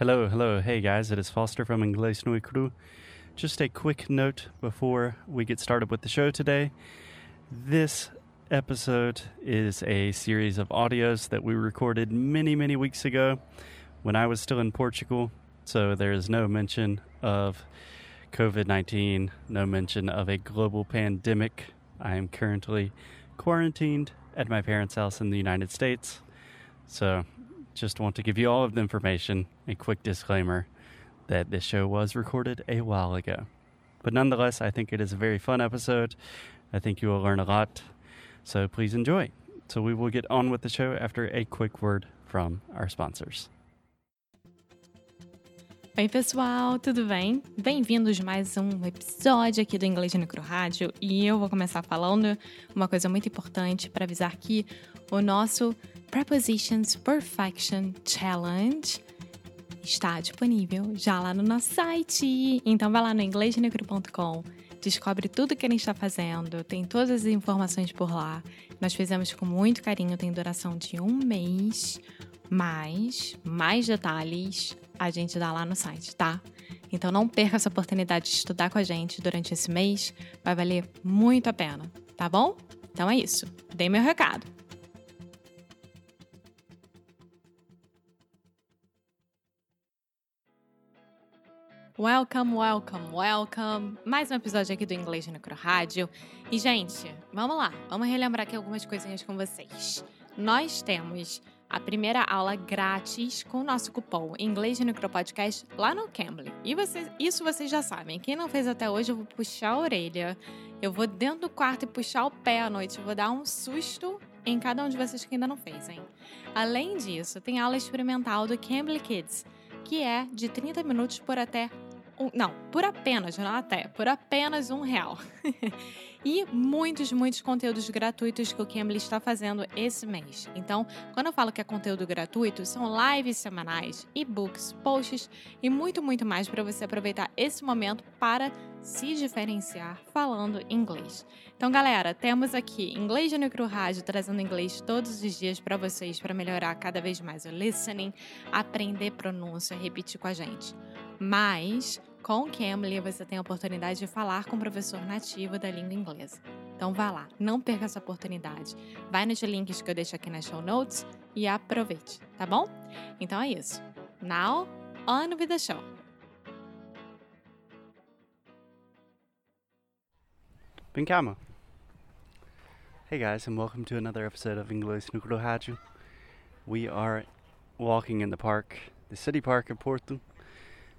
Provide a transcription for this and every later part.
Hello, hello. Hey guys, it is Foster from Inglés No Cru. Just a quick note before we get started with the show today. This episode is a series of audios that we recorded many, many weeks ago when I was still in Portugal. So there is no mention of COVID 19, no mention of a global pandemic. I am currently quarantined at my parents' house in the United States. So just want to give you all of the information. A quick disclaimer that this show was recorded a while ago. But nonetheless, I think it is a very fun episode. I think you will learn a lot. So please enjoy. So we will get on with the show after a quick word from our sponsors. Oi, pessoal, tudo bem? Bem-vindos mais um episódio aqui do Inglês Micro Rádio e eu vou começar falando uma coisa muito importante para avisar que o nosso Prepositions Perfection Challenge está disponível já lá no nosso site. Então vai lá no inglêsnecro.com, descobre tudo que a gente está fazendo, tem todas as informações por lá. Nós fizemos com muito carinho, tem duração de um mês, mas mais detalhes a gente dá lá no site, tá? Então não perca essa oportunidade de estudar com a gente durante esse mês, vai valer muito a pena, tá bom? Então é isso, dei meu recado. Welcome, welcome, welcome. Mais um episódio aqui do Inglês no Micro Rádio. E, gente, vamos lá. Vamos relembrar aqui algumas coisinhas com vocês. Nós temos a primeira aula grátis com o nosso cupom Inglês no Micro Podcast lá no Cambly. E vocês, isso vocês já sabem. Quem não fez até hoje, eu vou puxar a orelha. Eu vou dentro do quarto e puxar o pé à noite. Eu vou dar um susto em cada um de vocês que ainda não fez, hein? Além disso, tem aula experimental do Cambly Kids, que é de 30 minutos por até um, não, por apenas, não até, por apenas um real. e muitos, muitos conteúdos gratuitos que o Cambly está fazendo esse mês. Então, quando eu falo que é conteúdo gratuito, são lives semanais, e-books, posts e muito, muito mais para você aproveitar esse momento para se diferenciar falando inglês. Então, galera, temos aqui Inglês no Micro Rádio trazendo inglês todos os dias para vocês para melhorar cada vez mais o listening, aprender pronúncia, repetir com a gente. Mas com o Cambly, você tem a oportunidade de falar com o professor nativo da língua inglesa. Então vá lá, não perca essa oportunidade. Vai nos links que eu deixo aqui nas show notes e aproveite, tá bom? Então é isso. Now, on with the show. Benkama. Hey guys, and welcome to another episode of Inglês no Rádio. We are walking in the park, the city park in Porto,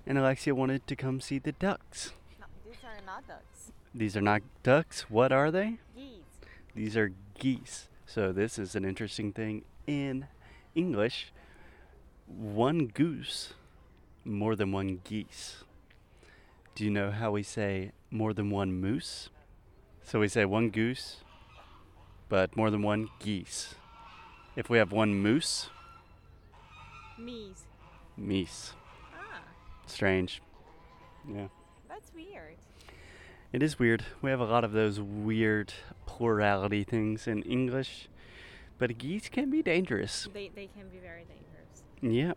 and Alexia wanted to come see the ducks. No, these are not ducks. These are not ducks. What are they? Geese. These are geese. So this is an interesting thing in English. One goose, more than one geese. Do you know how we say more than one moose? So we say one goose, but more than one geese. If we have one moose, Meese. meese. Strange. Yeah. that's weird. It is weird. We have a lot of those weird plurality things in English, but geese can be dangerous. They, they can be very dangerous. Yeah,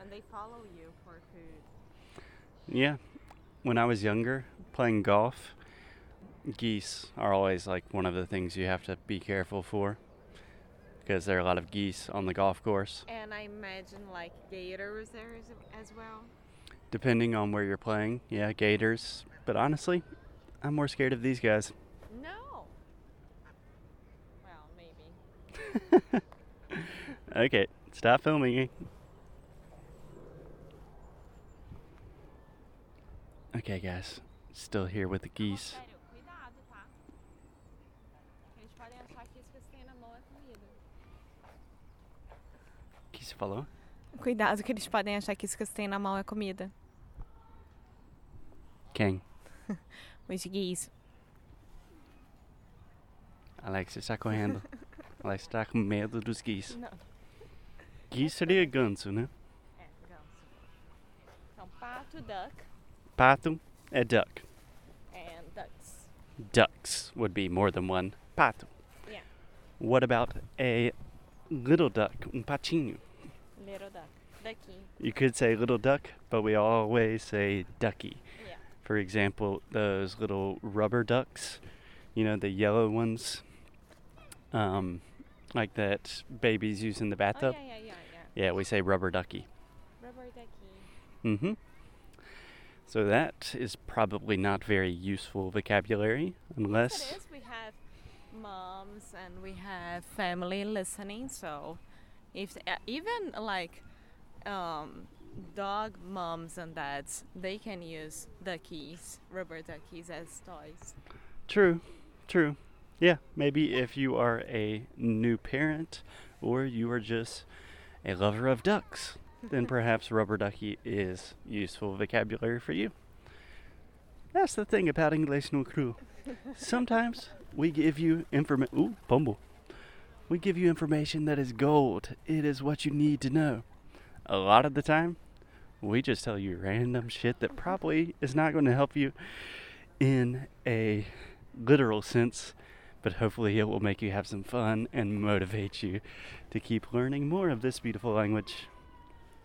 And they follow you for food. yeah. When I was younger, playing golf, geese are always like one of the things you have to be careful for because there are a lot of geese on the golf course. And I imagine like gators there as, as well. Depending on where you're playing, yeah, gators. But honestly, I'm more scared of these guys. No. Well, maybe. Okay, stop filming. Okay, guys, still here with the geese. Sério, cuidado, tá? Eles podem achar que isso que você tem na mão é comida. Geese falou? Cuidado que eles podem achar que isso que você tem na mão é comida. Quem? Os geese. Alex está correndo. Alex está com medo dos geese. Não. Geese seria ganso, né? É, ganso. Então, pato, duck Pato é duck. and ducks. Ducks would be more than one pato. Yeah. What about a little duck, um patinho? Little duck. Daqui. You could say little duck, but we always say ducky. Yeah. For example, those little rubber ducks, you know, the yellow ones, um, like that babies use in the Oh, bathtub. yeah, yeah, yeah, yeah. Yeah, we say rubber ducky. Rubber ducky. Mm-hmm. So that is probably not very useful vocabulary unless It is. We have moms and we have family listening. So, if uh, even like um, dog moms and dads, they can use duckies, rubber duckies as toys. True, true. Yeah, maybe if you are a new parent or you are just a lover of ducks, then perhaps rubber ducky is useful vocabulary for you. That's the thing about English no crew. Sometimes we give you information. Ooh, bumble. We give you information that is gold. It is what you need to know. A lot of the time, we just tell you random shit that probably is not going to help you in a literal sense, but hopefully it will make you have some fun and motivate you to keep learning more of this beautiful language.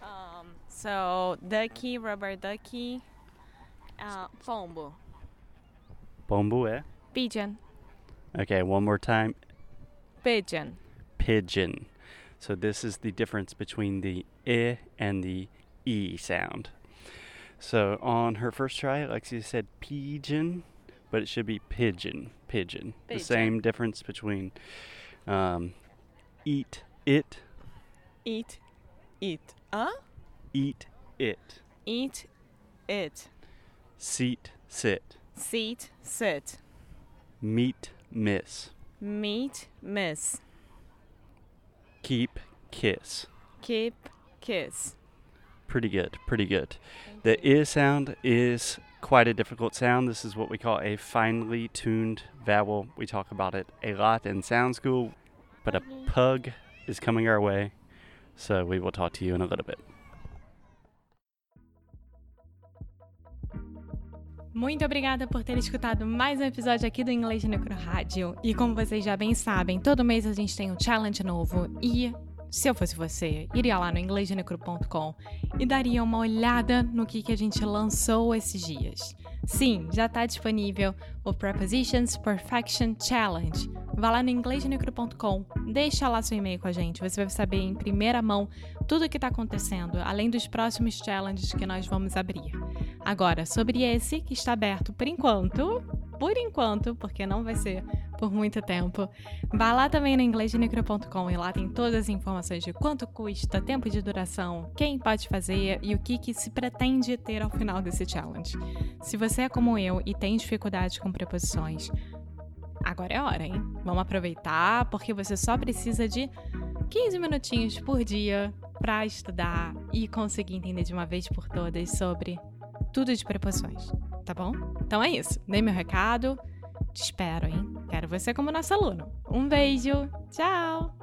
Um, so ducky, rubber ducky, uh, pombo, Pombo, eh? pigeon, Okay, one more time. Pigeon. Pigeon. So this is the difference between the i and the e sound. So on her first try, Alexia said pigeon, but it should be pigeon. Pigeon. The same difference between um, eat it, Eat, eat. Huh? eat it, Eat, it. seat, sit, Seat, sit. meet, miss, Meet, miss. keep, kiss. Keep, kiss. Pretty good, pretty good. The i sound is quite a difficult sound. This is what we call a finely tuned vowel. We talk about it a lot in sound school, but a pug is coming our way. So we will talk to you in a little bit. Muito obrigada por ter escutado mais um episódio aqui do Inglês Necro Rádio. E como vocês já bem sabem, todo mês a gente tem um challenge novo e se eu fosse você, iria lá no inglêsdenecro.com e daria uma olhada no que, que a gente lançou esses dias. Sim, já está disponível o Prepositions Perfection Challenge. Vá lá no inglêsdenecro.com, deixa lá seu e-mail com a gente, você vai saber em primeira mão tudo o que está acontecendo, além dos próximos challenges que nós vamos abrir. Agora, sobre esse que está aberto por enquanto, por enquanto, porque não vai ser por muito tempo, vá lá também no inglêsdenecro.com e lá tem todas as informações de quanto custa, tempo de duração, quem pode fazer e o que, que se pretende ter ao final desse challenge. Se você é como eu e tem dificuldade com preposições, agora é hora, hein? Vamos aproveitar, porque você só precisa de 15 minutinhos por dia para estudar e conseguir entender de uma vez por todas sobre tudo de preposições, tá bom? Então é isso. Dei meu recado. Te espero, hein? Quero você como nosso aluno. Um beijo. Tchau!